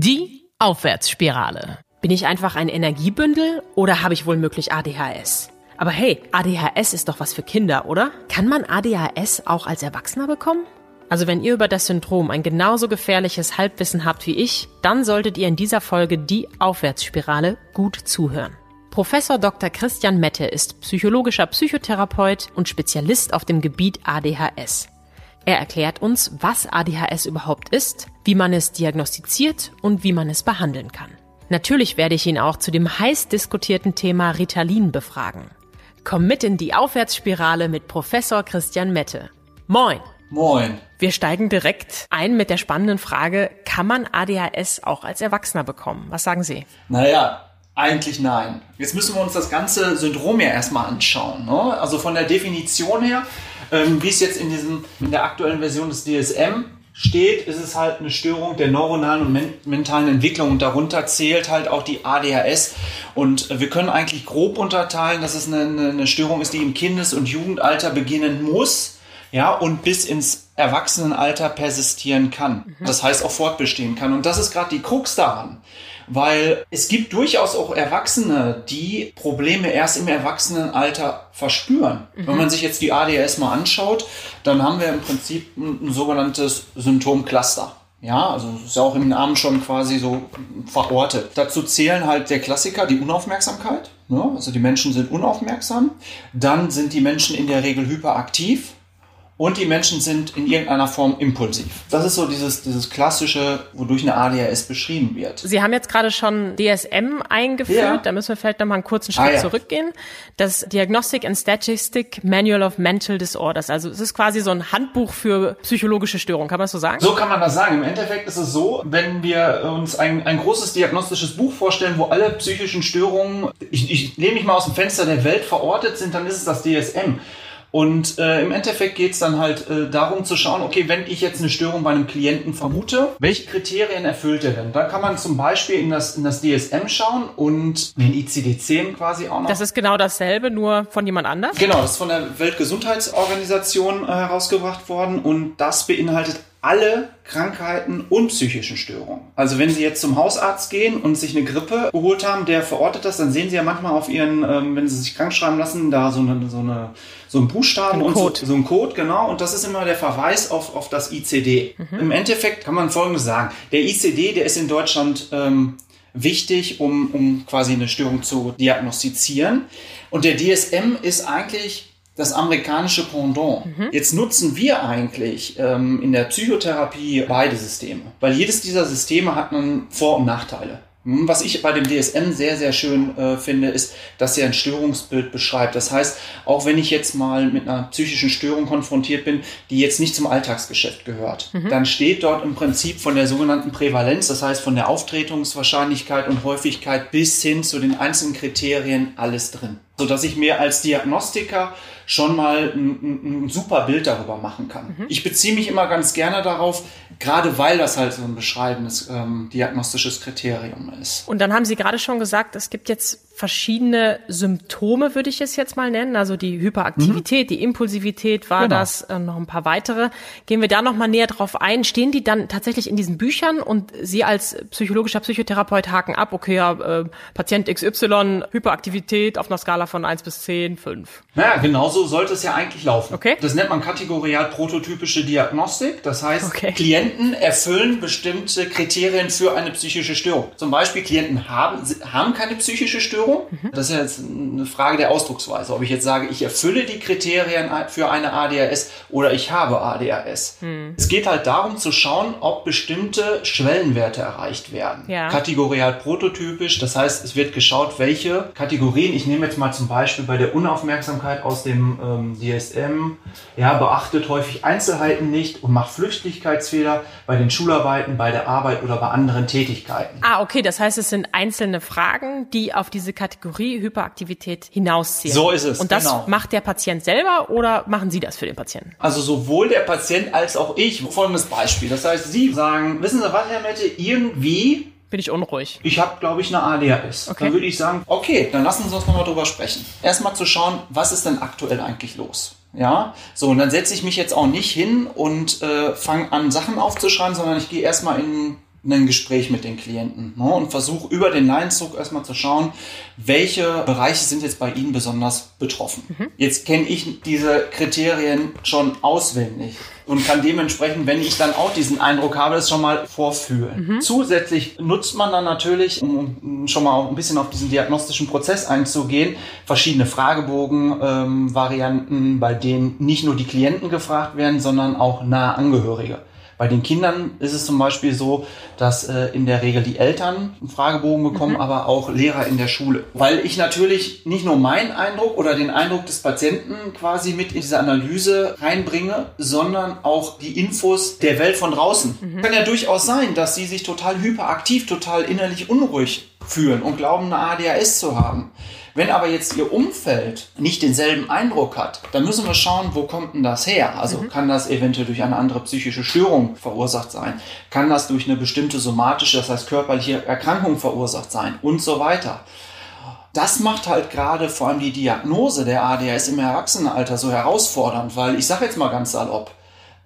Die Aufwärtsspirale. Bin ich einfach ein Energiebündel oder habe ich wohl möglich ADHS? Aber hey, ADHS ist doch was für Kinder, oder? Kann man ADHS auch als Erwachsener bekommen? Also wenn ihr über das Syndrom ein genauso gefährliches Halbwissen habt wie ich, dann solltet ihr in dieser Folge die Aufwärtsspirale gut zuhören. Professor Dr. Christian Mette ist psychologischer Psychotherapeut und Spezialist auf dem Gebiet ADHS. Er erklärt uns, was ADHS überhaupt ist, wie man es diagnostiziert und wie man es behandeln kann. Natürlich werde ich ihn auch zu dem heiß diskutierten Thema Ritalin befragen. Komm mit in die Aufwärtsspirale mit Professor Christian Mette. Moin! Moin. Wir steigen direkt ein mit der spannenden Frage, kann man ADHS auch als Erwachsener bekommen? Was sagen Sie? Naja, eigentlich nein. Jetzt müssen wir uns das ganze Syndrom ja erstmal anschauen. Ne? Also von der Definition her, ähm, wie es jetzt in, diesem, in der aktuellen Version des DSM steht, ist es halt eine Störung der neuronalen und men mentalen Entwicklung. Und darunter zählt halt auch die ADHS und wir können eigentlich grob unterteilen, dass es eine, eine Störung ist, die im Kindes- und Jugendalter beginnen muss ja, und bis ins Erwachsenenalter persistieren kann. Mhm. Das heißt auch fortbestehen kann. Und das ist gerade die Krux daran. Weil es gibt durchaus auch Erwachsene, die Probleme erst im Erwachsenenalter verspüren. Mhm. Wenn man sich jetzt die ADHS mal anschaut, dann haben wir im Prinzip ein, ein sogenanntes Symptomcluster. Ja, also ist ja auch im Namen schon quasi so verortet. Dazu zählen halt der Klassiker, die Unaufmerksamkeit. Ne? Also die Menschen sind unaufmerksam. Dann sind die Menschen in der Regel hyperaktiv und die Menschen sind in irgendeiner Form impulsiv. Das ist so dieses, dieses klassische, wodurch eine ADHS beschrieben wird. Sie haben jetzt gerade schon DSM eingeführt, ja. da müssen wir vielleicht nochmal einen kurzen Schritt ah, ja. zurückgehen. Das Diagnostic and Statistic Manual of Mental Disorders. Also es ist quasi so ein Handbuch für psychologische Störungen, kann man das so sagen? So kann man das sagen. Im Endeffekt ist es so, wenn wir uns ein, ein großes diagnostisches Buch vorstellen, wo alle psychischen Störungen, ich, ich nehme mich mal aus dem Fenster der Welt verortet sind, dann ist es das DSM. Und äh, im Endeffekt geht es dann halt äh, darum zu schauen, okay, wenn ich jetzt eine Störung bei einem Klienten vermute, welche Kriterien erfüllt er denn? Da kann man zum Beispiel in das, in das DSM schauen und in den ICD-10 quasi auch noch. Das ist genau dasselbe, nur von jemand anders? Genau, das ist von der Weltgesundheitsorganisation äh, herausgebracht worden und das beinhaltet alle Krankheiten und psychischen Störungen. Also wenn Sie jetzt zum Hausarzt gehen und sich eine Grippe geholt haben, der verortet das, dann sehen Sie ja manchmal auf Ihren, ähm, wenn Sie sich krank schreiben lassen, da so eine, so eine so ein Buchstaben ein und. So, so ein Code, genau. Und das ist immer der Verweis auf, auf das ICD. Mhm. Im Endeffekt kann man Folgendes sagen. Der ICD, der ist in Deutschland ähm, wichtig, um, um quasi eine Störung zu diagnostizieren. Und der DSM ist eigentlich das amerikanische Pendant. Mhm. Jetzt nutzen wir eigentlich ähm, in der Psychotherapie beide Systeme, weil jedes dieser Systeme hat nun Vor- und Nachteile. Hm, was ich bei dem DSM sehr, sehr schön äh, finde, ist, dass er ein Störungsbild beschreibt. Das heißt, auch wenn ich jetzt mal mit einer psychischen Störung konfrontiert bin, die jetzt nicht zum Alltagsgeschäft gehört, mhm. dann steht dort im Prinzip von der sogenannten Prävalenz, das heißt von der Auftretungswahrscheinlichkeit und Häufigkeit bis hin zu den einzelnen Kriterien alles drin. Sodass ich mir als Diagnostiker schon mal ein, ein super Bild darüber machen kann. Mhm. Ich beziehe mich immer ganz gerne darauf, gerade weil das halt so ein beschreibendes ähm, diagnostisches Kriterium ist. Und dann haben Sie gerade schon gesagt, es gibt jetzt verschiedene Symptome, würde ich es jetzt mal nennen. Also die Hyperaktivität, mhm. die Impulsivität war genau. das, äh, noch ein paar weitere. Gehen wir da noch mal näher drauf ein. Stehen die dann tatsächlich in diesen Büchern und Sie als psychologischer Psychotherapeut haken ab, okay, ja, äh, Patient XY, Hyperaktivität auf einer Skala von 1 bis 10, 5. Naja, genauso sollte es ja eigentlich laufen. Okay. Das nennt man kategorial prototypische Diagnostik. Das heißt, okay. Klienten erfüllen bestimmte Kriterien für eine psychische Störung. Zum Beispiel Klienten haben, haben keine psychische Störung. Mhm. Das ist ja jetzt eine Frage der Ausdrucksweise, ob ich jetzt sage, ich erfülle die Kriterien für eine ADHS oder ich habe ADHS. Mhm. Es geht halt darum zu schauen, ob bestimmte Schwellenwerte erreicht werden. Ja. Kategorial prototypisch, das heißt, es wird geschaut, welche Kategorien, ich nehme jetzt mal zum Beispiel bei der Unaufmerksamkeit aus dem ähm, DSM, ja, beachtet häufig Einzelheiten nicht und macht Flüchtigkeitsfehler bei den Schularbeiten, bei der Arbeit oder bei anderen Tätigkeiten. Ah, okay, das heißt, es sind einzelne Fragen, die auf diese Kategorie Hyperaktivität hinausziehen. So ist es. Und das genau. macht der Patient selber oder machen Sie das für den Patienten? Also sowohl der Patient als auch ich. Folgendes Beispiel. Das heißt, Sie sagen, wissen Sie was, Herr Mette, irgendwie bin ich unruhig. Ich habe, glaube ich, eine ADHS. Okay. Dann würde ich sagen, okay, dann lassen Sie uns nochmal drüber sprechen. Erstmal zu schauen, was ist denn aktuell eigentlich los? Ja, so, und dann setze ich mich jetzt auch nicht hin und äh, fange an, Sachen aufzuschreiben, sondern ich gehe erstmal in ein Gespräch mit den Klienten ne, und versuche über den Leidensdruck erstmal zu schauen, welche Bereiche sind jetzt bei Ihnen besonders betroffen. Mhm. Jetzt kenne ich diese Kriterien schon auswendig und kann dementsprechend, wenn ich dann auch diesen Eindruck habe, das schon mal vorfühlen. Mhm. Zusätzlich nutzt man dann natürlich, um schon mal auch ein bisschen auf diesen diagnostischen Prozess einzugehen, verschiedene Fragebogen-Varianten, ähm, bei denen nicht nur die Klienten gefragt werden, sondern auch nahe Angehörige. Bei den Kindern ist es zum Beispiel so, dass äh, in der Regel die Eltern einen Fragebogen bekommen, mhm. aber auch Lehrer in der Schule. Weil ich natürlich nicht nur meinen Eindruck oder den Eindruck des Patienten quasi mit in diese Analyse reinbringe, sondern auch die Infos der Welt von draußen. Mhm. Kann ja durchaus sein, dass sie sich total hyperaktiv, total innerlich unruhig fühlen und glauben, eine ADHS zu haben. Wenn aber jetzt Ihr Umfeld nicht denselben Eindruck hat, dann müssen wir schauen, wo kommt denn das her? Also mhm. kann das eventuell durch eine andere psychische Störung verursacht sein? Kann das durch eine bestimmte somatische, das heißt körperliche Erkrankung verursacht sein? Und so weiter. Das macht halt gerade vor allem die Diagnose der ADHS im Erwachsenenalter so herausfordernd, weil ich sage jetzt mal ganz salopp,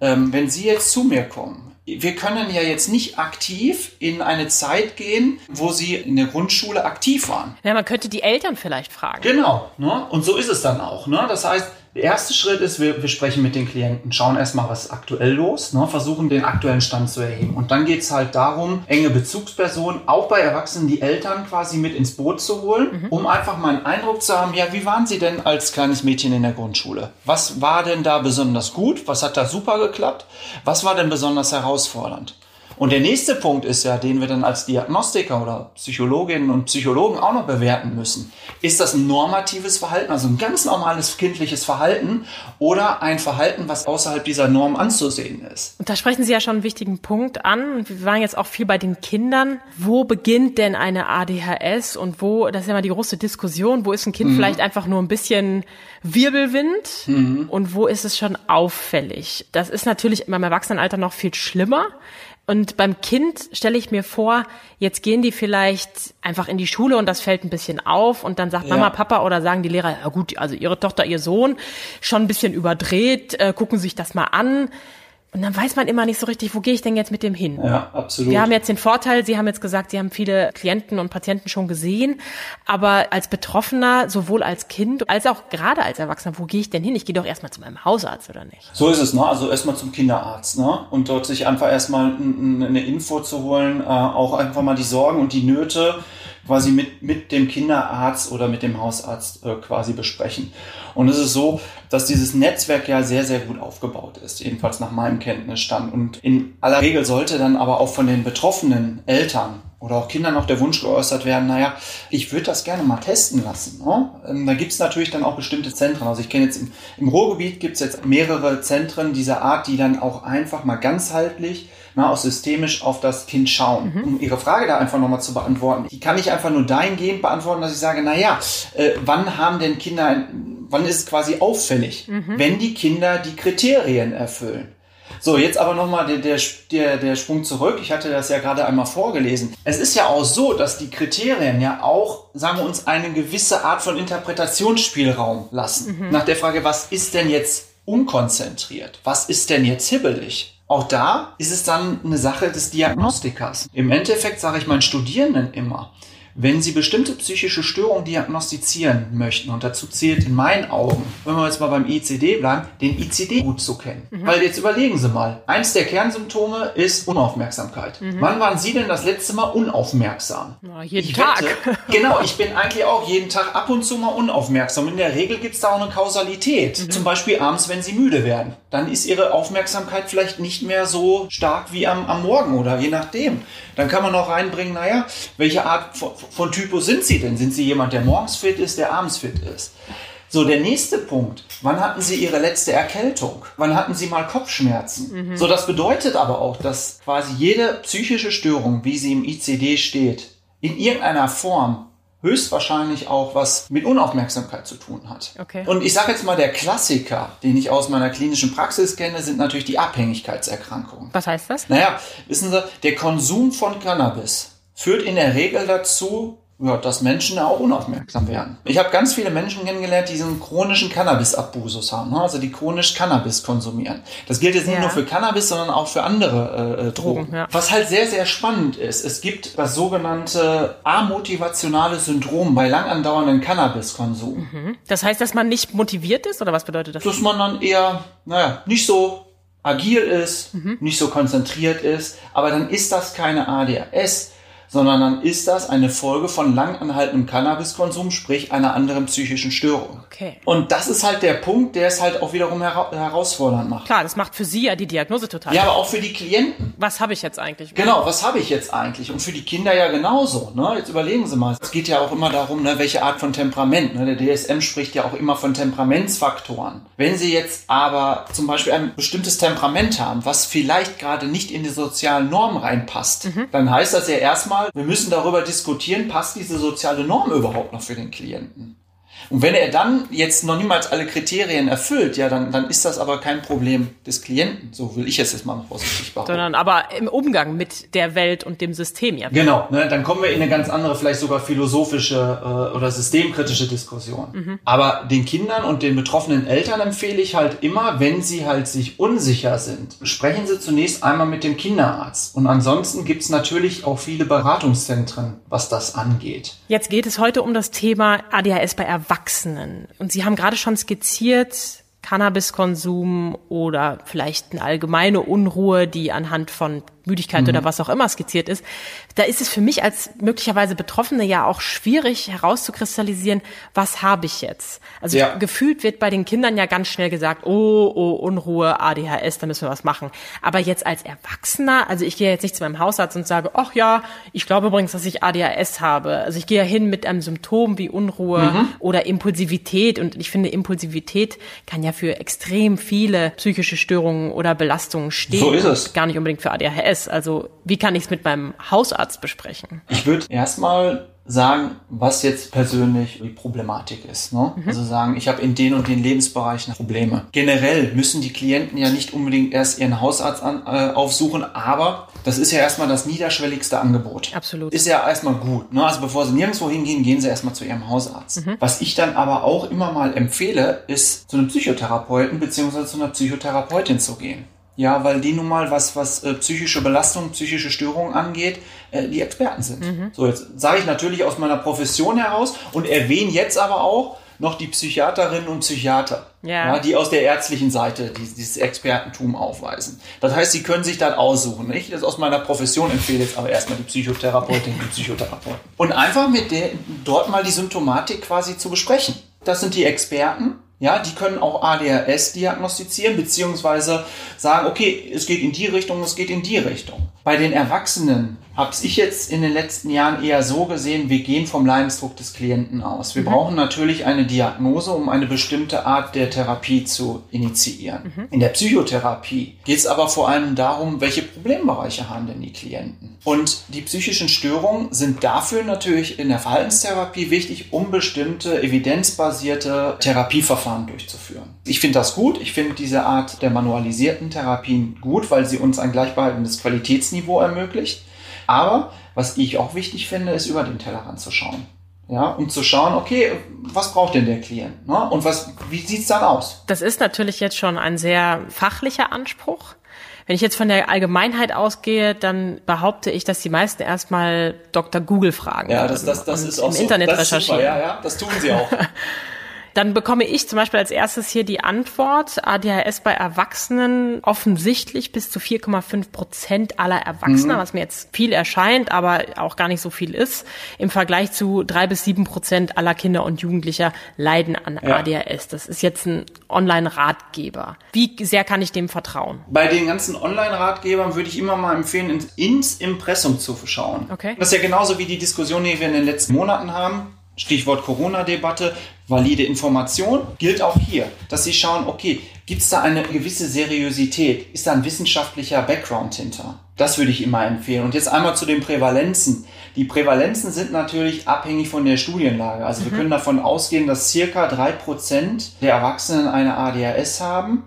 ähm, wenn Sie jetzt zu mir kommen, wir können ja jetzt nicht aktiv in eine Zeit gehen, wo sie in der Grundschule aktiv waren. Ja, man könnte die Eltern vielleicht fragen. Genau, ne? und so ist es dann auch. Ne? Das heißt, der erste Schritt ist, wir, wir sprechen mit den Klienten, schauen erstmal, was ist aktuell los, ne, versuchen den aktuellen Stand zu erheben. Und dann geht es halt darum, enge Bezugspersonen, auch bei Erwachsenen, die Eltern quasi mit ins Boot zu holen, mhm. um einfach mal einen Eindruck zu haben, ja, wie waren sie denn als kleines Mädchen in der Grundschule? Was war denn da besonders gut? Was hat da super geklappt? Was war denn besonders herausfordernd? Und der nächste Punkt ist ja, den wir dann als Diagnostiker oder Psychologinnen und Psychologen auch noch bewerten müssen. Ist das ein normatives Verhalten, also ein ganz normales kindliches Verhalten oder ein Verhalten, was außerhalb dieser Norm anzusehen ist? Und da sprechen Sie ja schon einen wichtigen Punkt an. Wir waren jetzt auch viel bei den Kindern. Wo beginnt denn eine ADHS und wo, das ist ja mal die große Diskussion, wo ist ein Kind mhm. vielleicht einfach nur ein bisschen Wirbelwind mhm. und wo ist es schon auffällig? Das ist natürlich beim Erwachsenenalter noch viel schlimmer. Und beim Kind stelle ich mir vor, jetzt gehen die vielleicht einfach in die Schule und das fällt ein bisschen auf und dann sagt ja. Mama, Papa oder sagen die Lehrer, ja gut, also ihre Tochter, ihr Sohn, schon ein bisschen überdreht, äh, gucken sich das mal an. Und dann weiß man immer nicht so richtig, wo gehe ich denn jetzt mit dem hin? Ja, absolut. Wir haben jetzt den Vorteil, Sie haben jetzt gesagt, Sie haben viele Klienten und Patienten schon gesehen, aber als Betroffener, sowohl als Kind als auch gerade als Erwachsener, wo gehe ich denn hin? Ich gehe doch erstmal zu meinem Hausarzt, oder nicht? So ist es, ne? Also erstmal zum Kinderarzt, ne? Und dort sich einfach erstmal eine Info zu holen, äh, auch einfach mal die Sorgen und die Nöte quasi mit, mit dem Kinderarzt oder mit dem Hausarzt äh, quasi besprechen. Und es ist so, dass dieses Netzwerk ja sehr, sehr gut aufgebaut ist, jedenfalls nach meinem Kenntnisstand. Und in aller Regel sollte dann aber auch von den betroffenen Eltern oder auch Kindern auch der Wunsch geäußert werden, naja, ich würde das gerne mal testen lassen. Ne? Ähm, da gibt es natürlich dann auch bestimmte Zentren. Also ich kenne jetzt im, im Ruhrgebiet gibt es jetzt mehrere Zentren dieser Art, die dann auch einfach mal ganzheitlich na, auch systemisch auf das Kind schauen. Mhm. Um Ihre Frage da einfach nochmal zu beantworten, die kann ich einfach nur dahingehend beantworten, dass ich sage, naja, äh, wann haben denn Kinder, wann ist es quasi auffällig, mhm. wenn die Kinder die Kriterien erfüllen? So, jetzt aber nochmal der, der, der, der Sprung zurück. Ich hatte das ja gerade einmal vorgelesen. Es ist ja auch so, dass die Kriterien ja auch, sagen wir uns, eine gewisse Art von Interpretationsspielraum lassen. Mhm. Nach der Frage, was ist denn jetzt unkonzentriert? Was ist denn jetzt hibbelig? Auch da ist es dann eine Sache des Diagnostikers. Im Endeffekt sage ich meinen Studierenden immer, wenn Sie bestimmte psychische Störungen diagnostizieren möchten, und dazu zählt in meinen Augen, wenn wir jetzt mal beim ICD bleiben, den ICD gut zu kennen. Mhm. Weil jetzt überlegen Sie mal, eins der Kernsymptome ist Unaufmerksamkeit. Mhm. Wann waren Sie denn das letzte Mal unaufmerksam? Na, jeden ich Tag. Wette, genau, ich bin eigentlich auch jeden Tag ab und zu mal unaufmerksam. In der Regel gibt es da auch eine Kausalität. Mhm. Zum Beispiel abends, wenn Sie müde werden. Dann ist Ihre Aufmerksamkeit vielleicht nicht mehr so stark wie am, am Morgen oder je nachdem. Dann kann man auch reinbringen, naja, welche Art von, von Typus sind Sie denn? Sind Sie jemand, der morgens fit ist, der abends fit ist? So, der nächste Punkt. Wann hatten Sie Ihre letzte Erkältung? Wann hatten Sie mal Kopfschmerzen? Mhm. So, das bedeutet aber auch, dass quasi jede psychische Störung, wie sie im ICD steht, in irgendeiner Form höchstwahrscheinlich auch was mit Unaufmerksamkeit zu tun hat. Okay. Und ich sage jetzt mal, der Klassiker, den ich aus meiner klinischen Praxis kenne, sind natürlich die Abhängigkeitserkrankungen. Was heißt das? Naja, wissen Sie, der Konsum von Cannabis führt in der Regel dazu, ja, dass Menschen auch unaufmerksam werden. Ich habe ganz viele Menschen kennengelernt, die diesen chronischen Cannabis-Abusus haben, ne? also die chronisch Cannabis konsumieren. Das gilt jetzt nicht Ja. nur für Cannabis, sondern auch für andere äh, äh, Drogen. Drogen, ja. Was halt sehr, sehr spannend ist, es gibt das sogenannte amotivationale Syndrom bei lang andauerndem Cannabiskonsum. Das heißt, dass man nicht motiviert ist oder was bedeutet das? dass man dann eher, naja, nicht so agil ist, nicht so konzentriert ist, aber dann ist das keine ADHS, sondern dann ist das eine Folge von langanhaltendem Cannabiskonsum, sprich einer anderen psychischen Störung. Okay. Und das ist halt der Punkt, der es halt auch wiederum hera herausfordernd macht. Klar, das macht für Sie ja die Diagnose total. Ja, aber auch für die Klienten. Was habe ich jetzt eigentlich? Genau, was habe ich jetzt eigentlich? Und für die Kinder ja genauso. Ne? Jetzt überlegen Sie mal. Es geht ja auch immer darum, ne, welche Art von Temperament. Ne? Der DSM spricht ja auch immer von Temperamentsfaktoren. Wenn Sie jetzt aber zum Beispiel ein bestimmtes Temperament haben, was vielleicht gerade nicht in die sozialen Normen reinpasst, dann heißt das ja erstmal, wir müssen darüber diskutieren, passt diese soziale Norm überhaupt noch für den Klienten? Und wenn er dann jetzt noch niemals alle Kriterien erfüllt, ja, dann, dann ist das aber kein Problem des Klienten. So will ich es jetzt mal vorsichtig behaupten. Sondern aber im Umgang mit der Welt und dem System ja. Genau, ne, dann kommen wir in eine ganz andere, vielleicht sogar philosophische äh, oder systemkritische Diskussion. Aber den Kindern und den betroffenen Eltern empfehle ich halt immer, wenn sie halt sich unsicher sind, sprechen sie zunächst einmal mit dem Kinderarzt. Und ansonsten gibt's natürlich auch viele Beratungszentren, was das angeht. Jetzt geht es heute um das Thema ADHS bei Erwachsenen. Und Sie haben gerade schon skizziert, Cannabiskonsum oder vielleicht eine allgemeine Unruhe, die anhand von Müdigkeit oder was auch immer skizziert ist. Da ist es für mich als möglicherweise Betroffene ja auch schwierig herauszukristallisieren, was habe ich jetzt? Also Ja. gefühlt wird bei den Kindern ja ganz schnell gesagt, oh, oh, Unruhe, ADHS, da müssen wir was machen. Aber jetzt als Erwachsener, also ich gehe jetzt nicht zu meinem Hausarzt und sage, ach ja, ich glaube übrigens, dass ich ADHS habe. Also ich gehe ja hin mit einem Symptom wie Unruhe oder Impulsivität und ich finde, Impulsivität kann ja für extrem viele psychische Störungen oder Belastungen stehen. So ist es. Gar nicht unbedingt für ADHS. Also wie kann ich es mit meinem Hausarzt besprechen? Ich würde erstmal sagen, was jetzt persönlich die Problematik ist. Ne? Also sagen, ich habe in den und den Lebensbereichen Probleme. Generell müssen die Klienten ja nicht unbedingt erst ihren Hausarzt an, äh, aufsuchen, aber das ist ja erstmal das niederschwelligste Angebot. Absolut. Ist ja erstmal gut. Ne? Also bevor sie nirgendwo hingehen, gehen sie erstmal zu ihrem Hausarzt. Was ich dann aber auch immer mal empfehle, ist zu einem Psychotherapeuten bzw. zu einer Psychotherapeutin zu gehen. Ja, weil die nun mal, was, was äh, psychische Belastung, psychische Störungen angeht, äh, die Experten sind. So, jetzt sage ich natürlich aus meiner Profession heraus und erwähne jetzt aber auch noch die Psychiaterinnen und Psychiater, Ja. die aus der ärztlichen Seite die, dieses Expertentum aufweisen. Das heißt, sie können sich dann aussuchen. Ich das aus meiner Profession empfehle jetzt aber erstmal die Psychotherapeutin, die Psychotherapeuten. Und einfach mit der, dort mal die Symptomatik quasi zu besprechen. Das sind die Experten. Ja, die können auch ADHS diagnostizieren, beziehungsweise sagen, okay, es geht in die Richtung, es geht in die Richtung. Bei den Erwachsenen habe ich jetzt in den letzten Jahren eher so gesehen, wir gehen vom Leidensdruck des Klienten aus. Wir brauchen natürlich eine Diagnose, um eine bestimmte Art der Therapie zu initiieren. In der Psychotherapie geht es aber vor allem darum, welche Problembereiche haben denn die Klienten. Und die psychischen Störungen sind dafür natürlich in der Verhaltenstherapie wichtig, um bestimmte evidenzbasierte Therapieverfahren durchzuführen. Ich finde das gut. Ich finde diese Art der manualisierten Therapien gut, weil sie uns ein gleichbehaltenes Qualitätsniveau ermöglicht. Aber was ich auch wichtig finde, ist über den Tellerrand zu schauen. Ja, um zu schauen, okay, was braucht denn der Klient? Ne? Und was, wie sieht's dann aus? Das ist natürlich jetzt schon ein sehr fachlicher Anspruch. Wenn ich jetzt von der Allgemeinheit ausgehe, dann behaupte ich, dass die meisten erstmal Dr. Google fragen. Ja, das, das, das ist auch im so. Internet das recherchieren. Super, ja, ja, das tun sie auch. Dann bekomme ich zum Beispiel als erstes hier die Antwort, ADHS bei Erwachsenen offensichtlich bis zu 4,5 Prozent aller Erwachsener, was mir jetzt viel erscheint, aber auch gar nicht so viel ist. Im Vergleich zu drei bis sieben Prozent aller Kinder und Jugendlicher leiden an Ja. ADHS. Das ist jetzt ein Online-Ratgeber. Wie sehr kann ich dem vertrauen? Bei den ganzen Online-Ratgebern würde ich immer mal empfehlen, ins- ins Impressum zu schauen. Okay. Das ist ja genauso wie die Diskussion, die wir in den letzten Monaten haben. Stichwort Corona-Debatte, valide Information gilt auch hier, dass Sie schauen, okay, gibt es da eine gewisse Seriosität? Ist da ein wissenschaftlicher Background hinter? Das würde ich immer empfehlen. Und jetzt einmal zu den Prävalenzen. Die Prävalenzen sind natürlich abhängig von der Studienlage. Also wir können davon ausgehen, dass circa drei Prozent der Erwachsenen eine ADHS haben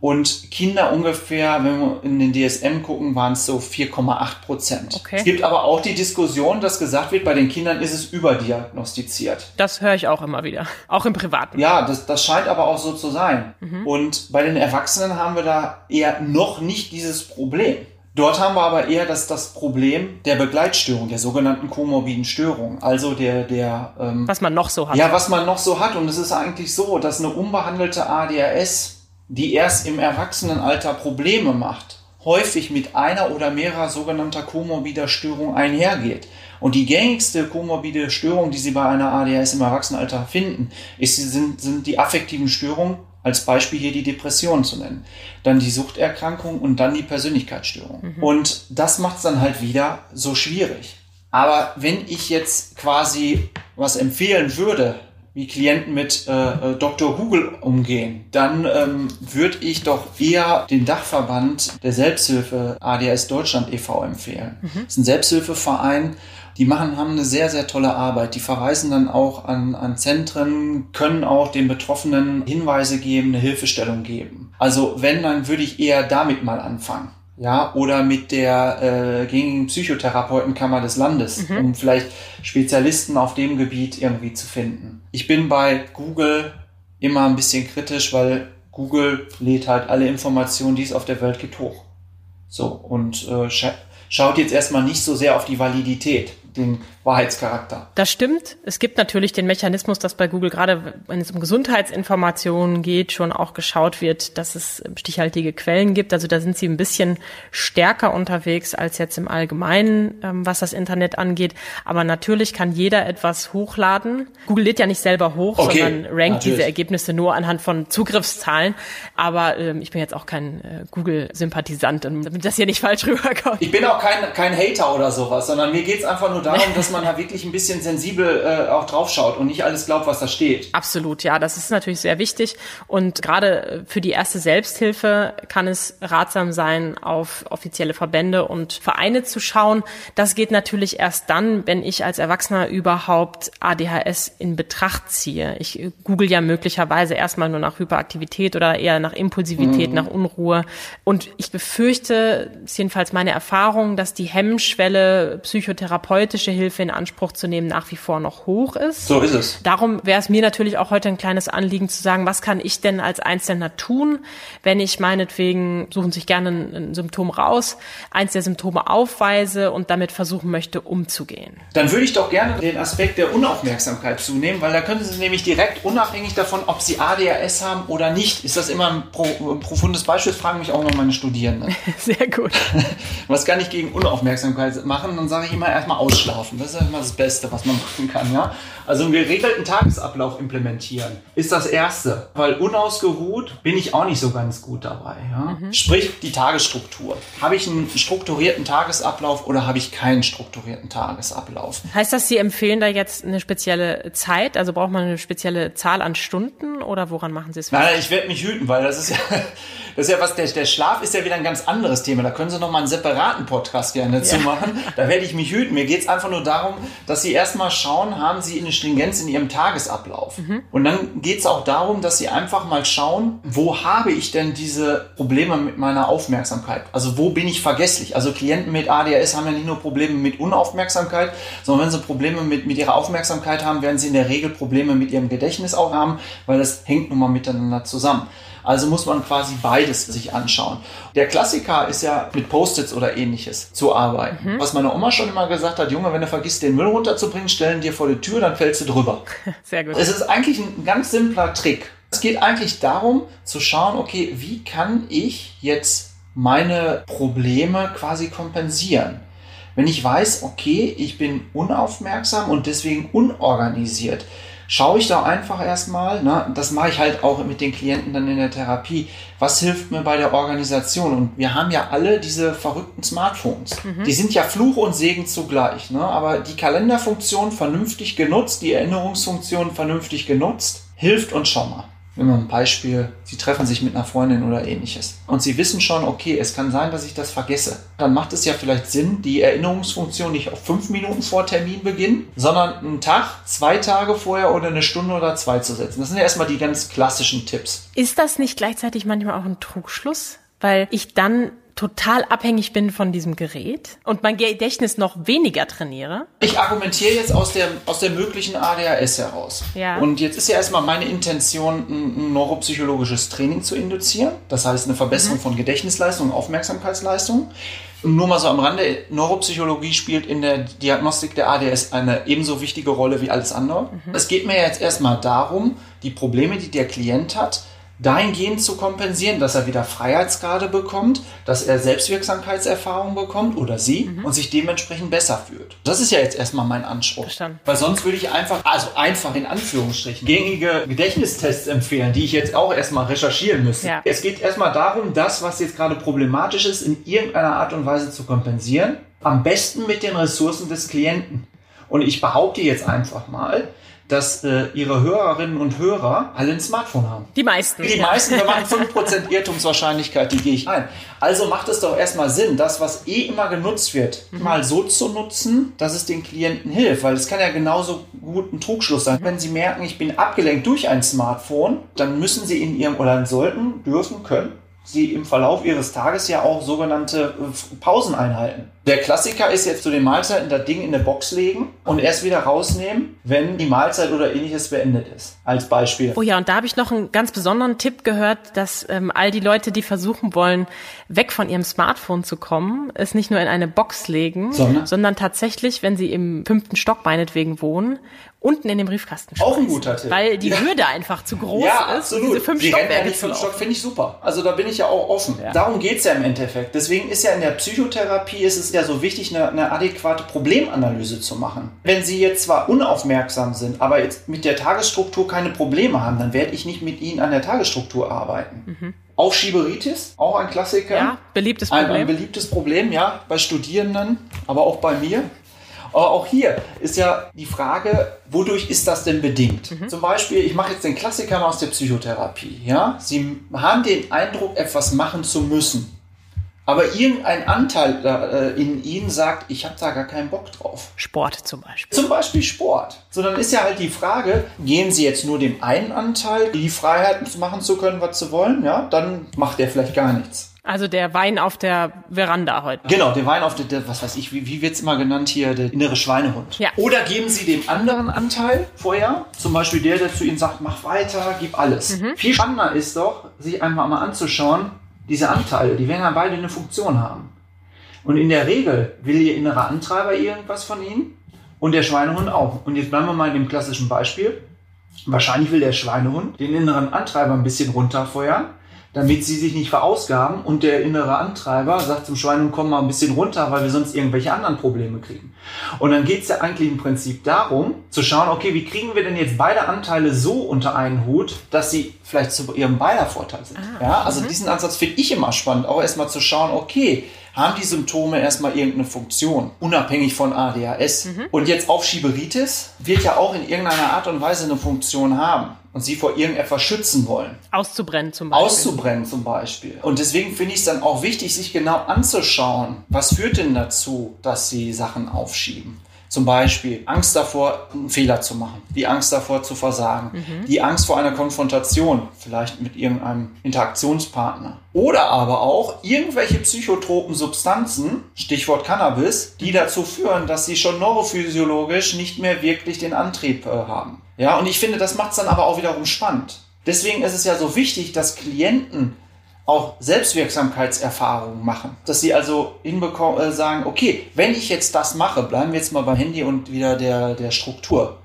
Und Kinder ungefähr, wenn wir in den DSM gucken, waren es so 4,8 Prozent. Okay. Es gibt aber auch die Diskussion, dass gesagt wird, bei den Kindern ist es überdiagnostiziert. Das höre ich auch immer wieder. Auch im Privaten. Ja, das, das scheint aber auch so zu sein. Und bei den Erwachsenen haben wir da eher noch nicht dieses Problem. Dort haben wir aber eher das, das Problem der Begleitstörung, der sogenannten komorbiden Störung. Also der, der ähm, Was man noch so hat. ja, was man noch so hat. Und es ist eigentlich so, dass eine unbehandelte ADHS, die erst im Erwachsenenalter Probleme macht, häufig mit einer oder mehrerer sogenannter komorbider Störung einhergeht. Und die gängigste komorbide Störung, die Sie bei einer ADHS im Erwachsenenalter finden, ist, sind, sind die affektiven Störungen, als Beispiel hier die Depression zu nennen. Dann die Suchterkrankung und dann die Persönlichkeitsstörung. Und das macht es dann halt wieder so schwierig. Aber wenn ich jetzt quasi was empfehlen würde, wie Klienten mit äh, äh, Dr. Google umgehen, dann ähm, würde ich doch eher den Dachverband der Selbsthilfe ADHS Deutschland e.V. empfehlen. Das ist ein Selbsthilfeverein, die machen, haben eine sehr, sehr tolle Arbeit. Die verweisen dann auch an, an Zentren, können auch den Betroffenen Hinweise geben, eine Hilfestellung geben. Also wenn, dann würde ich eher damit mal anfangen. Ja, oder mit der äh, gängigen Psychotherapeutenkammer des Landes, um vielleicht Spezialisten auf dem Gebiet irgendwie zu finden. Ich bin bei Google immer ein bisschen kritisch, weil Google lädt halt alle Informationen, die es auf der Welt gibt, hoch. So, und äh, scha schaut jetzt erstmal nicht so sehr auf die Validität, den Wahrheitscharakter. Das stimmt. Es gibt natürlich den Mechanismus, dass bei Google gerade, wenn es um Gesundheitsinformationen geht, schon auch geschaut wird, dass es stichhaltige Quellen gibt. Also da sind sie ein bisschen stärker unterwegs als jetzt im Allgemeinen, ähm, was das Internet angeht. Aber natürlich kann jeder etwas hochladen. Google lädt ja nicht selber hoch, Okay, sondern rankt natürlich. diese Ergebnisse nur anhand von Zugriffszahlen. Aber ähm, ich bin jetzt auch kein äh, Google-Sympathisant, damit das hier nicht falsch rüberkommt. Ich bin auch kein, kein Hater oder sowas, sondern mir geht's einfach nur darum, dass man da wirklich ein bisschen sensibel äh, auch drauf schaut und nicht alles glaubt, was da steht. Absolut, ja, das ist natürlich sehr wichtig. Und gerade für die erste Selbsthilfe kann es ratsam sein, auf offizielle Verbände und Vereine zu schauen. Das geht natürlich erst dann, wenn ich als Erwachsener überhaupt ADHS in Betracht ziehe. Ich äh, google ja möglicherweise erstmal nur nach Hyperaktivität oder eher nach Impulsivität, nach Unruhe. Und ich befürchte, ist jedenfalls meine Erfahrung, dass die Hemmschwelle, psychotherapeutische Hilfe in Anspruch zu nehmen, nach wie vor noch hoch ist. So ist es. Darum wäre es mir natürlich auch heute ein kleines Anliegen zu sagen, was kann ich denn als Einzelner tun, wenn ich meinetwegen, suchen sich gerne ein, ein Symptom raus, eins der Symptome aufweise und damit versuchen möchte, umzugehen. Dann würde ich doch gerne den Aspekt der Unaufmerksamkeit zunehmen, weil da können Sie nämlich direkt unabhängig davon, ob Sie ADHS haben oder nicht, ist das immer ein, pro, ein profundes Beispiel, das fragen mich auch noch meine Studierenden. Sehr gut. Was kann ich gegen Unaufmerksamkeit machen? Dann sage ich immer erstmal ausschlafen. Das ist immer das Beste, was man machen kann, ja. Also einen geregelten Tagesablauf implementieren ist das Erste. Weil unausgeruht bin ich auch nicht so ganz gut dabei, ja. Sprich, die Tagesstruktur. Habe ich einen strukturierten Tagesablauf oder habe ich keinen strukturierten Tagesablauf? Heißt das, Sie empfehlen da jetzt eine spezielle Zeit? Also braucht man eine spezielle Zahl an Stunden oder woran machen Sie es? Nein, ich werde mich hüten, weil das ist ja, das ist ja was, der, der Schlaf ist ja wieder ein ganz anderes Thema. Da können Sie noch mal einen separaten Podcast gerne zu machen. Da werde ich mich hüten. Mir geht es einfach nur darum, dass Sie erstmal schauen, haben Sie eine Stringenz in Ihrem Tagesablauf. Und dann geht es auch darum, dass Sie einfach mal schauen, wo habe ich denn diese Probleme mit meiner Aufmerksamkeit? Also wo bin ich vergesslich? Also Klienten mit ADHS haben ja nicht nur Probleme mit Unaufmerksamkeit, sondern wenn sie Probleme mit, mit ihrer Aufmerksamkeit haben, werden sie in der Regel Probleme mit ihrem Gedächtnis auch haben, weil das hängt nun mal miteinander zusammen. Also muss man quasi beides sich anschauen. Der Klassiker ist ja mit Post-its oder ähnliches zu arbeiten. Was meine Oma schon immer gesagt hat, Junge, wenn du vergisst, den Müll runterzubringen, stellen dir vor die Tür, dann fällst du drüber. Sehr gut. Es ist eigentlich ein ganz simpler Trick. Es geht eigentlich darum zu schauen, okay, wie kann ich jetzt meine Probleme quasi kompensieren? Wenn ich weiß, okay, ich bin unaufmerksam und deswegen unorganisiert, schaue ich da einfach erstmal, ne, das mache ich halt auch mit den Klienten dann in der Therapie, was hilft mir bei der Organisation? Und wir haben ja alle diese verrückten Smartphones. Die sind ja Fluch und Segen zugleich, ne? aber die Kalenderfunktion vernünftig genutzt, die Erinnerungsfunktion vernünftig genutzt, hilft uns schon mal. Wenn ein Beispiel, Sie treffen sich mit einer Freundin oder ähnliches und Sie wissen schon, okay, es kann sein, dass ich das vergesse. Dann macht es ja vielleicht Sinn, die Erinnerungsfunktion nicht auf fünf Minuten vor Terminbeginn, sondern einen Tag, zwei Tage vorher oder eine Stunde oder zwei zu setzen. Das sind ja erstmal die ganz klassischen Tipps. Ist das nicht gleichzeitig manchmal auch ein Trugschluss? Weil ich dann total abhängig bin von diesem Gerät und mein Gedächtnis noch weniger trainiere. Ich argumentiere jetzt aus der, aus der möglichen ADHS heraus. Ja. Und jetzt ist ja erstmal meine Intention, ein, neuropsychologisches Training zu induzieren. Das heißt, eine Verbesserung Mhm. von Gedächtnisleistung und Aufmerksamkeitsleistung. Und nur mal so am Rande, Neuropsychologie spielt in der Diagnostik der ADS eine ebenso wichtige Rolle wie alles andere. Mhm. Es geht mir jetzt erstmal darum, die Probleme, die der Klient hat, dahingehend zu kompensieren, dass er wieder Freiheitsgrade bekommt, dass er Selbstwirksamkeitserfahrung bekommt oder sie Mhm. und sich dementsprechend besser fühlt. Das ist ja jetzt erstmal mein Anspruch. Verstanden. Weil sonst würde ich einfach, also einfach in Anführungsstrichen, gängige Gedächtnistests empfehlen, die ich jetzt auch erstmal recherchieren müsste. Ja. Es geht erstmal darum, das, was jetzt gerade problematisch ist, in irgendeiner Art und Weise zu kompensieren. Am besten mit den Ressourcen des Klienten. Und ich behaupte jetzt einfach mal, dass äh, ihre Hörerinnen und Hörer alle ein Smartphone haben. Die meisten. Die ja. meisten, wir machen 5% Irrtumswahrscheinlichkeit, die gehe ich ein. Also macht es doch erstmal Sinn, das, was eh immer genutzt wird, mal so zu nutzen, dass es den Klienten hilft. Weil es kann ja genauso gut ein Trugschluss sein. Wenn Sie merken, ich bin abgelenkt durch ein Smartphone, dann müssen Sie in Ihrem, oder sollten, dürfen, können, Sie im Verlauf Ihres Tages ja auch sogenannte äh, Pausen einhalten. Der Klassiker ist jetzt zu den Mahlzeiten das Ding in eine Box legen und erst wieder rausnehmen, wenn die Mahlzeit oder ähnliches beendet ist. Als Beispiel. Oh ja, und da habe ich noch einen ganz besonderen Tipp gehört, dass ähm, all die Leute, die versuchen wollen, weg von ihrem Smartphone zu kommen, es nicht nur in eine Box legen, Sondern? sondern tatsächlich, wenn sie im fünften Stock meinetwegen wohnen, unten in den Briefkasten Auch ein guter Tipp. Weil die Ja. Hürde einfach zu groß ja, ist, absolut. diese fünf ja Stockwerke fünf. Stock, finde ich super. Also da bin ich ja auch offen. Ja. Darum geht's ja im Endeffekt. Deswegen ist ja in der Psychotherapie ist es ja so wichtig, eine, eine adäquate Problemanalyse zu machen. Wenn Sie jetzt zwar unaufmerksam sind, aber jetzt mit der Tagesstruktur keine Probleme haben, dann werde ich nicht mit Ihnen an der Tagesstruktur arbeiten. Aufschieberitis, auch ein Klassiker. Ja, beliebtes Ein, ein Problem. beliebtes Problem, ja, bei Studierenden, aber auch bei mir. Aber auch hier ist ja die Frage, wodurch ist das denn bedingt? Mhm. Zum Beispiel, ich mache jetzt den Klassiker aus der Psychotherapie. Ja? Sie haben den Eindruck, etwas machen zu müssen. Aber irgendein Anteil äh, in Ihnen sagt, ich habe da gar keinen Bock drauf. Sport zum Beispiel. Zum Beispiel Sport. So, dann ist ja halt die Frage, gehen Sie jetzt nur dem einen Anteil die Freiheit machen zu können, was Sie wollen, ja, dann macht der vielleicht gar nichts. Also der Wein auf der Veranda heute. Genau, der Wein auf der, der was weiß ich, wie, wie wird es immer genannt hier, der innere Schweinehund. Ja. Oder geben Sie dem anderen Anteil vorher, zum Beispiel der, der zu Ihnen sagt, mach weiter, gib alles. Viel spannender ist doch, sich einfach mal anzuschauen, diese Anteile, die werden ja beide eine Funktion haben. Und in der Regel will Ihr innerer Antreiber irgendwas von Ihnen und der Schweinehund auch. Und jetzt bleiben wir mal in dem klassischen Beispiel. Wahrscheinlich will der Schweinehund den inneren Antreiber ein bisschen runterfeuern, damit sie sich nicht verausgaben und der innere Antreiber sagt zum Schweinehund, komm mal ein bisschen runter, weil wir sonst irgendwelche anderen Probleme kriegen. Und dann geht es ja eigentlich im Prinzip darum, zu schauen, okay, wie kriegen wir denn jetzt beide Anteile so unter einen Hut, dass sie vielleicht zu ihrem beider Vorteil sind. ja, also diesen Ansatz finde ich immer spannend, auch erstmal zu schauen, okay, haben die Symptome erstmal irgendeine Funktion, unabhängig von ADHS. Und jetzt Aufschieberitis wird ja auch in irgendeiner Art und Weise eine Funktion haben und sie vor irgendetwas schützen wollen. Auszubrennen zum Beispiel. Auszubrennen zum Beispiel. Und deswegen finde ich es dann auch wichtig, sich genau anzuschauen, was führt denn dazu, dass sie Sachen aufschieben. Zum Beispiel Angst davor, einen Fehler zu machen, die Angst davor zu versagen, die Angst vor einer Konfrontation, vielleicht mit irgendeinem Interaktionspartner. Oder aber auch irgendwelche psychotropen Substanzen, Stichwort Cannabis, die dazu führen, dass sie schon neurophysiologisch nicht mehr wirklich den Antrieb äh, haben. Ja, und ich finde, das macht es dann aber auch wiederum spannend. Deswegen ist es ja so wichtig, dass Klienten auch Selbstwirksamkeitserfahrungen machen. Dass sie also hinbekommen, äh, sagen, okay, wenn ich jetzt das mache, bleiben wir jetzt mal beim Handy und wieder der, der Struktur,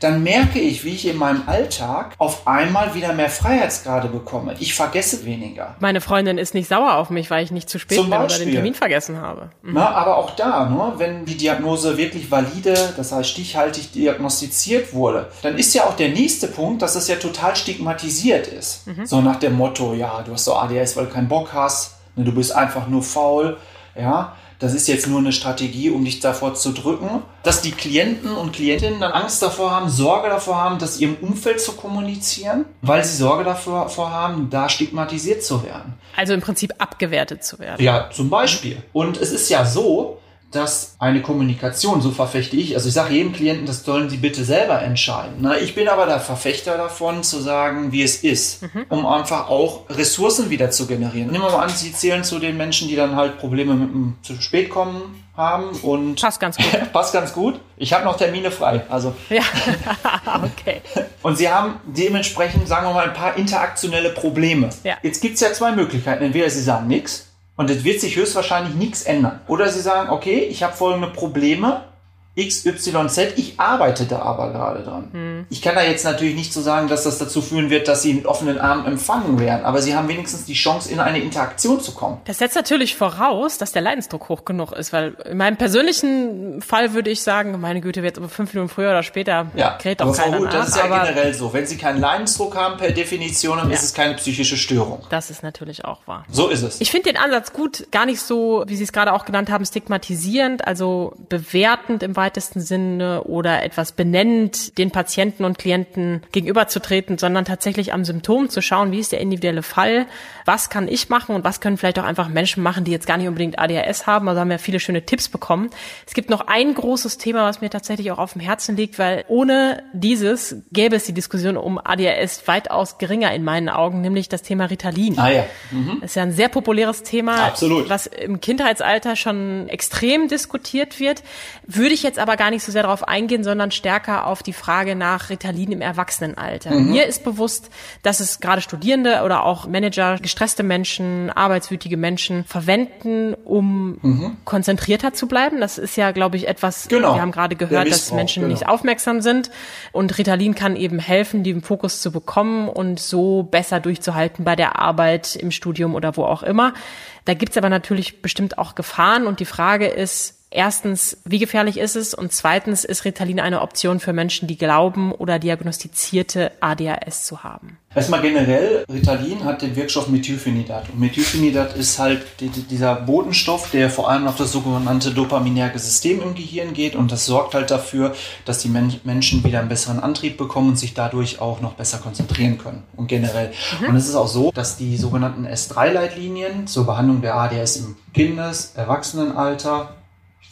dann merke ich, wie ich in meinem Alltag auf einmal wieder mehr Freiheitsgrade bekomme. Ich vergesse weniger. Meine Freundin ist nicht sauer auf mich, weil ich nicht zu spät Zum bin oder den Beispiel. Termin vergessen habe. Na, aber auch da, ne, wenn die Diagnose wirklich valide, das heißt stichhaltig diagnostiziert wurde, dann ist ja auch der nächste Punkt, dass es ja total stigmatisiert ist. So nach dem Motto, ja, du hast so ADS, weil du keinen Bock hast, ne, du bist einfach nur faul. Ja, das ist jetzt nur eine Strategie, um dich davor zu drücken, dass die Klienten und Klientinnen dann Angst davor haben, Sorge davor haben, das ihrem Umfeld zu kommunizieren, weil sie Sorge davor, davor haben, da stigmatisiert zu werden. Also im Prinzip abgewertet zu werden. Ja, zum Beispiel. Und es ist ja so, dass eine Kommunikation, so verfechte ich, also ich sage jedem Klienten, das sollen sie bitte selber entscheiden. Ne? Ich bin aber der Verfechter davon, zu sagen, wie es ist, mhm. um einfach auch Ressourcen wieder zu generieren. Nehmen wir mal an, Sie zählen zu den Menschen, die dann halt Probleme mit dem zu spät kommen haben und passt ganz gut. passt ganz gut. Ich habe noch Termine frei, also ja, okay. Und Sie haben dementsprechend, sagen wir mal, ein paar interaktionelle Probleme. Ja. Jetzt gibt es ja zwei Möglichkeiten. Entweder Sie sagen nichts und es wird sich höchstwahrscheinlich nichts ändern. Oder sie sagen, okay, ich habe folgende Probleme, XYZ, ich arbeite da aber gerade dran. Hm. Ich kann da jetzt natürlich nicht so sagen, dass das dazu führen wird, dass sie mit offenen Armen empfangen werden, aber sie haben wenigstens die Chance, in eine Interaktion zu kommen. Das setzt natürlich voraus, dass der Leidensdruck hoch genug ist, weil in meinem persönlichen Fall würde ich sagen, meine Güte, wird aber fünf Minuten früher oder später ja, kräht doch keiner gut. Das ist ja generell so. Wenn sie keinen Leidensdruck haben, per Definition, dann ja. ist es keine psychische Störung. Das ist natürlich auch wahr. So ist es. Ich finde den Ansatz gut, gar nicht so, wie Sie es gerade auch genannt haben, stigmatisierend, also bewertend im weitesten Sinne oder etwas benennend den Patienten und Klienten gegenüberzutreten, sondern tatsächlich am Symptom zu schauen, wie ist der individuelle Fall, was kann ich machen und was können vielleicht auch einfach Menschen machen, die jetzt gar nicht unbedingt ADHS haben. Also haben wir viele schöne Tipps bekommen. Es gibt noch ein großes Thema, was mir tatsächlich auch auf dem Herzen liegt, weil ohne dieses gäbe es die Diskussion um ADHS weitaus geringer in meinen Augen, nämlich das Thema Ritalin. Ah ja. Mhm. Das ist ja ein sehr populäres Thema, Absolut. was im Kindheitsalter schon extrem diskutiert wird. Würde ich jetzt aber gar nicht so sehr darauf eingehen, sondern stärker auf die Frage nach Ritalin im Erwachsenenalter. Mhm. Mir ist bewusst, dass es gerade Studierende oder auch Manager gestresste Menschen, arbeitswütige Menschen verwenden, um mhm. konzentrierter zu bleiben. Das ist ja, glaube ich, etwas, genau. wir haben gerade gehört, dass Menschen genau. nicht aufmerksam sind. Und Ritalin kann eben helfen, den Fokus zu bekommen und so besser durchzuhalten bei der Arbeit, im Studium oder wo auch immer. Da gibt's aber natürlich bestimmt auch Gefahren und die Frage ist, Erstens, wie gefährlich ist es? Und zweitens, ist Ritalin eine Option für Menschen, die glauben oder diagnostizierte ADHS zu haben? Erstmal generell, Ritalin hat den Wirkstoff Methylphenidat. Und Methylphenidat ist halt die, dieser Botenstoff, der vor allem auf das sogenannte dopaminerge System im Gehirn geht. Und das sorgt halt dafür, dass die Men Menschen wieder einen besseren Antrieb bekommen und sich dadurch auch noch besser konzentrieren können. Und generell. Mhm. Und es ist auch so, dass die sogenannten S3-Leitlinien zur Behandlung der ADS im Kindes-, Erwachsenenalter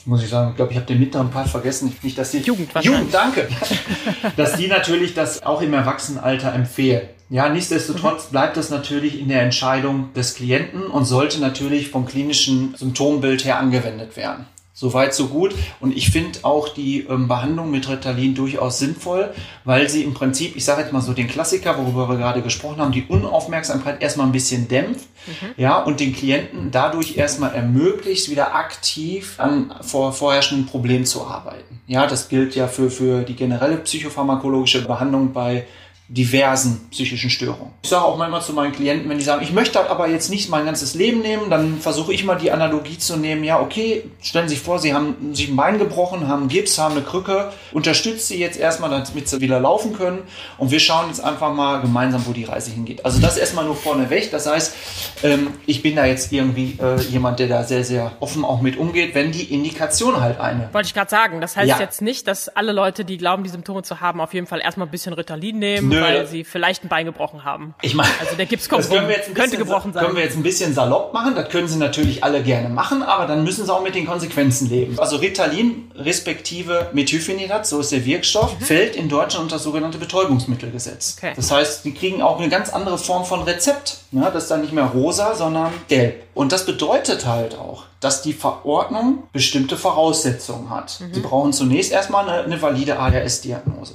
muss ich sagen, ich glaube, ich habe den mittleren Part vergessen. Nicht, dass die Jugend, Jugend, danke. dass die natürlich das auch im Erwachsenenalter empfehlen. Ja, nichtsdestotrotz mhm. bleibt das natürlich in der Entscheidung des Klienten und sollte natürlich vom klinischen Symptombild her angewendet werden. Soweit, so gut. Und ich finde auch die ähm, Behandlung mit Ritalin durchaus sinnvoll, weil sie im Prinzip, ich sage jetzt mal so den Klassiker, worüber wir gerade gesprochen haben, die Unaufmerksamkeit erstmal ein bisschen dämpft, mhm. ja, und den Klienten dadurch erstmal ermöglicht, wieder aktiv an vor, vorherrschenden Problemen zu arbeiten. Ja, das gilt ja für, für die generelle psychopharmakologische Behandlung bei diversen psychischen Störungen. Ich sage auch manchmal zu meinen Klienten, wenn die sagen, ich möchte aber jetzt nicht mein ganzes Leben nehmen, dann versuche ich mal die Analogie zu nehmen, ja, okay, stellen Sie sich vor, Sie haben sich ein Bein gebrochen, haben Gips, haben eine Krücke, unterstützt Sie jetzt erstmal, damit Sie wieder laufen können und wir schauen jetzt einfach mal gemeinsam, wo die Reise hingeht. Also das erstmal nur vorneweg, das heißt, ähm, ich bin da jetzt irgendwie äh, jemand, der da sehr, sehr offen auch mit umgeht, wenn die Indikation halt eine. Wollte ich gerade sagen, das heißt ja. jetzt nicht, dass alle Leute, die glauben, die Symptome zu haben, auf jeden Fall erstmal ein bisschen Ritalin nehmen. Nö, weil sie vielleicht ein Bein gebrochen haben. Ich meine, also der Gips kommt rum, könnte gebrochen sein. Können wir jetzt ein bisschen salopp machen, das können sie natürlich alle gerne machen, aber dann müssen sie auch mit den Konsequenzen leben. Also Ritalin respektive Methylphenidat, so ist der Wirkstoff, mhm. fällt in Deutschland unter das sogenannte Betäubungsmittelgesetz. Okay. Das heißt, die kriegen auch eine ganz andere Form von Rezept. Ja, das ist dann nicht mehr rosa, sondern gelb. Und das bedeutet halt auch, dass die Verordnung bestimmte Voraussetzungen hat. Mhm. Sie brauchen zunächst erstmal eine, eine valide ADHS-Diagnose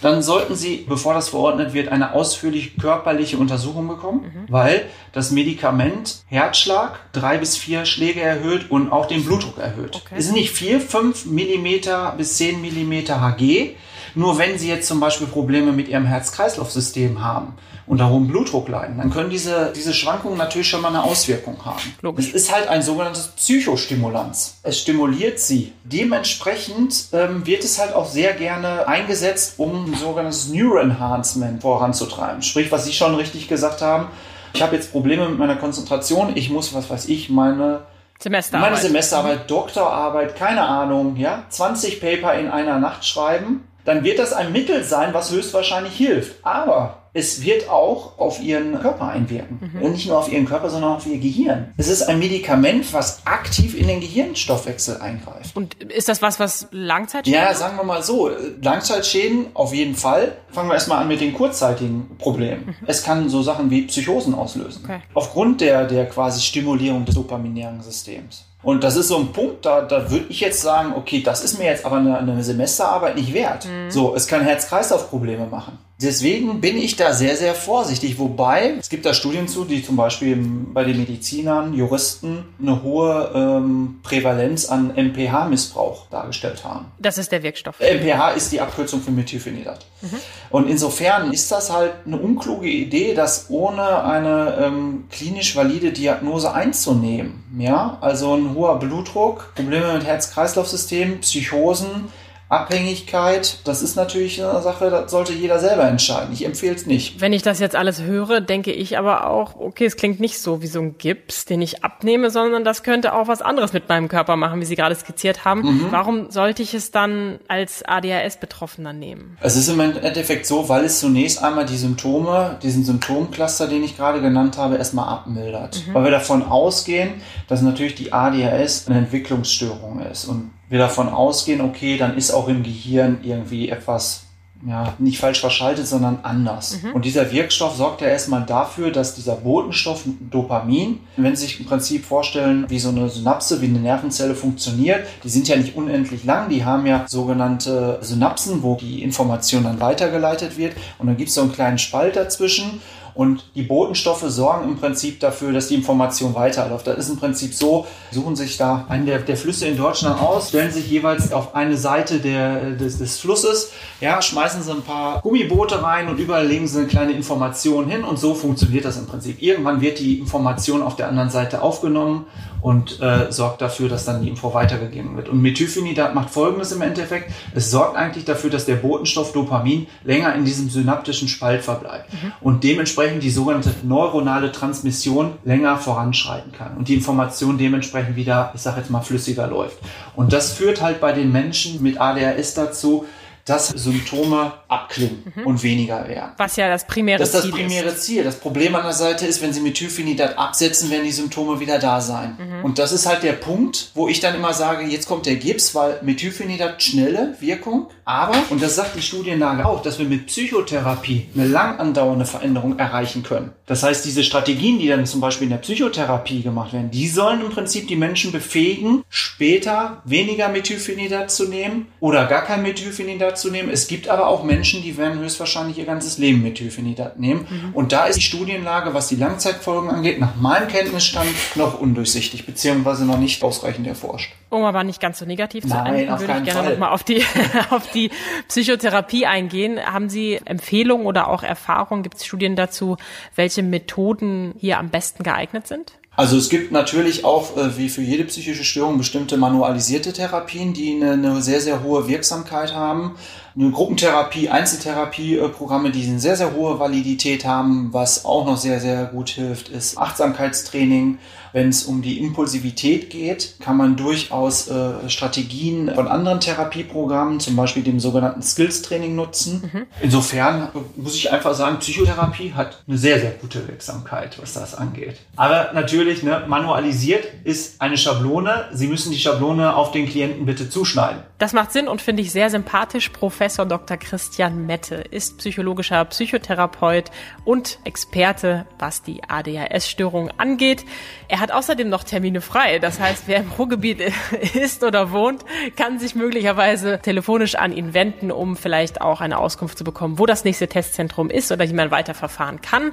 dann sollten Sie, bevor das verordnet wird, eine ausführliche körperliche Untersuchung bekommen, mhm. weil das Medikament Herzschlag drei bis vier Schläge erhöht und auch den Blutdruck erhöht. Okay. Es sind nicht vier, fünf Millimeter bis zehn Millimeter Hg. Nur wenn Sie jetzt zum Beispiel Probleme mit Ihrem Herz-Kreislauf-System haben unter hohem Blutdruck leiden, dann können diese, diese Schwankungen natürlich schon mal eine Auswirkung haben. Logisch. Es ist halt ein sogenanntes Psychostimulanz. Es stimuliert sie. Dementsprechend ähm, wird es halt auch sehr gerne eingesetzt, um ein sogenanntes Neuroenhancement voranzutreiben. Sprich, was Sie schon richtig gesagt haben, ich habe jetzt Probleme mit meiner Konzentration, ich muss, was weiß ich, meine Semesterarbeit. Meine Semesterarbeit, Doktorarbeit, keine Ahnung, ja, 20 Paper in einer Nacht schreiben, dann wird das ein Mittel sein, was höchstwahrscheinlich hilft. Aber es wird auch auf ihren Körper einwirken. Mhm. Und nicht nur auf ihren Körper, sondern auch auf ihr Gehirn. Es ist ein Medikament, was aktiv in den Gehirnstoffwechsel eingreift. Und ist das was, was Langzeitschäden Ja, sagen wir mal so. Langzeitschäden auf jeden Fall. Fangen wir erstmal an mit den kurzzeitigen Problemen. Mhm. Es kann so Sachen wie Psychosen auslösen. Okay. Aufgrund der, der quasi Stimulierung des dopaminären Systems. Und das ist so ein Punkt, da, da würde ich jetzt sagen, okay, das ist mir jetzt aber eine, eine Semesterarbeit nicht wert. Mhm. So, es kann Herz-Kreislauf-Probleme machen. Deswegen bin ich da sehr, sehr vorsichtig. Wobei, es gibt da Studien zu, die zum Beispiel bei den Medizinern, Juristen eine hohe ähm, Prävalenz an MPH-Missbrauch dargestellt haben. Das ist der Wirkstoff. MPH ist die Abkürzung für Methylphenidat. Mhm. Und insofern ist das halt eine unkluge Idee, das ohne eine ähm, klinisch valide Diagnose einzunehmen. Ja, also ein hoher Blutdruck, Probleme mit Herz-Kreislauf-System, Psychosen, Abhängigkeit, das ist natürlich eine Sache, das sollte jeder selber entscheiden. Ich empfehle es nicht. Wenn ich das jetzt alles höre, denke ich aber auch, okay, es klingt nicht so wie so ein Gips, den ich abnehme, sondern das könnte auch was anderes mit meinem Körper machen, wie Sie gerade skizziert haben. Mhm. Warum sollte ich es dann als ADHS-Betroffener nehmen? Es ist im Endeffekt so, weil es zunächst einmal die Symptome, diesen Symptomcluster, den ich gerade genannt habe, erstmal abmildert. Mhm. Weil wir davon ausgehen, dass natürlich die ADHS eine Entwicklungsstörung ist. Und wir davon ausgehen, okay, dann ist auch im Gehirn irgendwie etwas ja, nicht falsch verschaltet, sondern anders. Mhm. Und dieser Wirkstoff sorgt ja erstmal dafür, dass dieser Botenstoff Dopamin, wenn Sie sich im Prinzip vorstellen, wie so eine Synapse, wie eine Nervenzelle funktioniert, die sind ja nicht unendlich lang, die haben ja sogenannte Synapsen, wo die Information dann weitergeleitet wird und dann gibt es so einen kleinen Spalt dazwischen und die Botenstoffe sorgen im Prinzip dafür, dass die Information weiterläuft. Das ist im Prinzip so, suchen sich da einen der, der Flüsse in Deutschland aus, stellen sich jeweils auf eine Seite der, des, des Flusses, ja, schmeißen sie ein paar Gummiboote rein und überall legen sie eine kleine Information hin und so funktioniert das im Prinzip. Irgendwann wird die Information auf der anderen Seite aufgenommen und äh, sorgt dafür, dass dann die Info weitergegeben wird. Und Methylphenidat macht folgendes im Endeffekt. Es sorgt eigentlich dafür, dass der Botenstoff Dopamin länger in diesem synaptischen Spalt verbleibt mhm. und dementsprechend die sogenannte neuronale Transmission länger voranschreiten kann und die Information dementsprechend wieder, ich sage jetzt mal, flüssiger läuft. Und das führt halt bei den Menschen mit ADHS dazu, dass Symptome abklingen mhm. und weniger werden. Was ja das primäre Ziel ist. Das ist das primäre ist. Ziel. Das Problem an der Seite ist, wenn Sie Methylphenidat absetzen, werden die Symptome wieder da sein. Mhm. Und das ist halt der Punkt, wo ich dann immer sage, jetzt kommt der Gips, weil Methylphenidat schnelle Wirkung, aber, und das sagt die Studienlage auch, dass wir mit Psychotherapie eine lang andauernde Veränderung erreichen können. Das heißt, diese Strategien, die dann zum Beispiel in der Psychotherapie gemacht werden, die sollen im Prinzip die Menschen befähigen, später weniger Methylphenidat zu nehmen oder gar kein Methylphenidat zu nehmen. Es gibt aber auch Menschen, die werden höchstwahrscheinlich ihr ganzes Leben Methylphenidat nehmen. Mhm. Und da ist die Studienlage, was die Langzeitfolgen angeht, nach meinem Kenntnisstand noch undurchsichtig, beziehungsweise noch nicht ausreichend erforscht. Um aber nicht ganz so negativ Nein, zu enden, würde ich gerne nochmal auf die, auf die Psychotherapie eingehen. Haben Sie Empfehlungen oder auch Erfahrungen, gibt es Studien dazu, welche Methoden hier am besten geeignet sind? Also es gibt natürlich auch, äh, wie für jede psychische Störung, bestimmte manualisierte Therapien, die eine, eine sehr, sehr hohe Wirksamkeit haben. Eine Gruppentherapie, Einzeltherapieprogramme, die eine sehr, sehr hohe Validität haben. Was auch noch sehr, sehr gut hilft, ist Achtsamkeitstraining, wenn es um die Impulsivität geht, kann man durchaus äh, Strategien von anderen Therapieprogrammen, zum Beispiel dem sogenannten Skills-Training nutzen. Mhm. Insofern muss ich einfach sagen, Psychotherapie hat eine sehr, sehr gute Wirksamkeit, was das angeht. Aber natürlich, ne, manualisiert ist eine Schablone. Sie müssen die Schablone auf den Klienten bitte zuschneiden. Das macht Sinn und finde ich sehr sympathisch. Professor Dr. Christian Mette ist psychologischer Psychotherapeut und Experte, was die ADHS-Störung angeht. Er hat außerdem noch Termine frei. Das heißt, wer im Ruhrgebiet ist oder wohnt, kann sich möglicherweise telefonisch an ihn wenden, um vielleicht auch eine Auskunft zu bekommen, wo das nächste Testzentrum ist oder wie man weiterverfahren kann.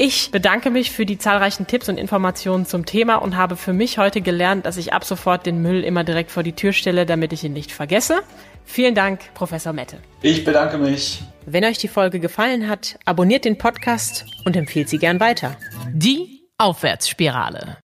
Ich bedanke mich für die zahlreichen Tipps und Informationen zum Thema und habe für mich heute gelernt, dass ich ab sofort den Müll immer direkt vor die Tür stelle, damit ich ihn nicht vergesse. Vielen Dank, Professor Mette. Ich bedanke mich. Wenn euch die Folge gefallen hat, abonniert den Podcast und empfiehlt sie gern weiter. Die Aufwärtsspirale.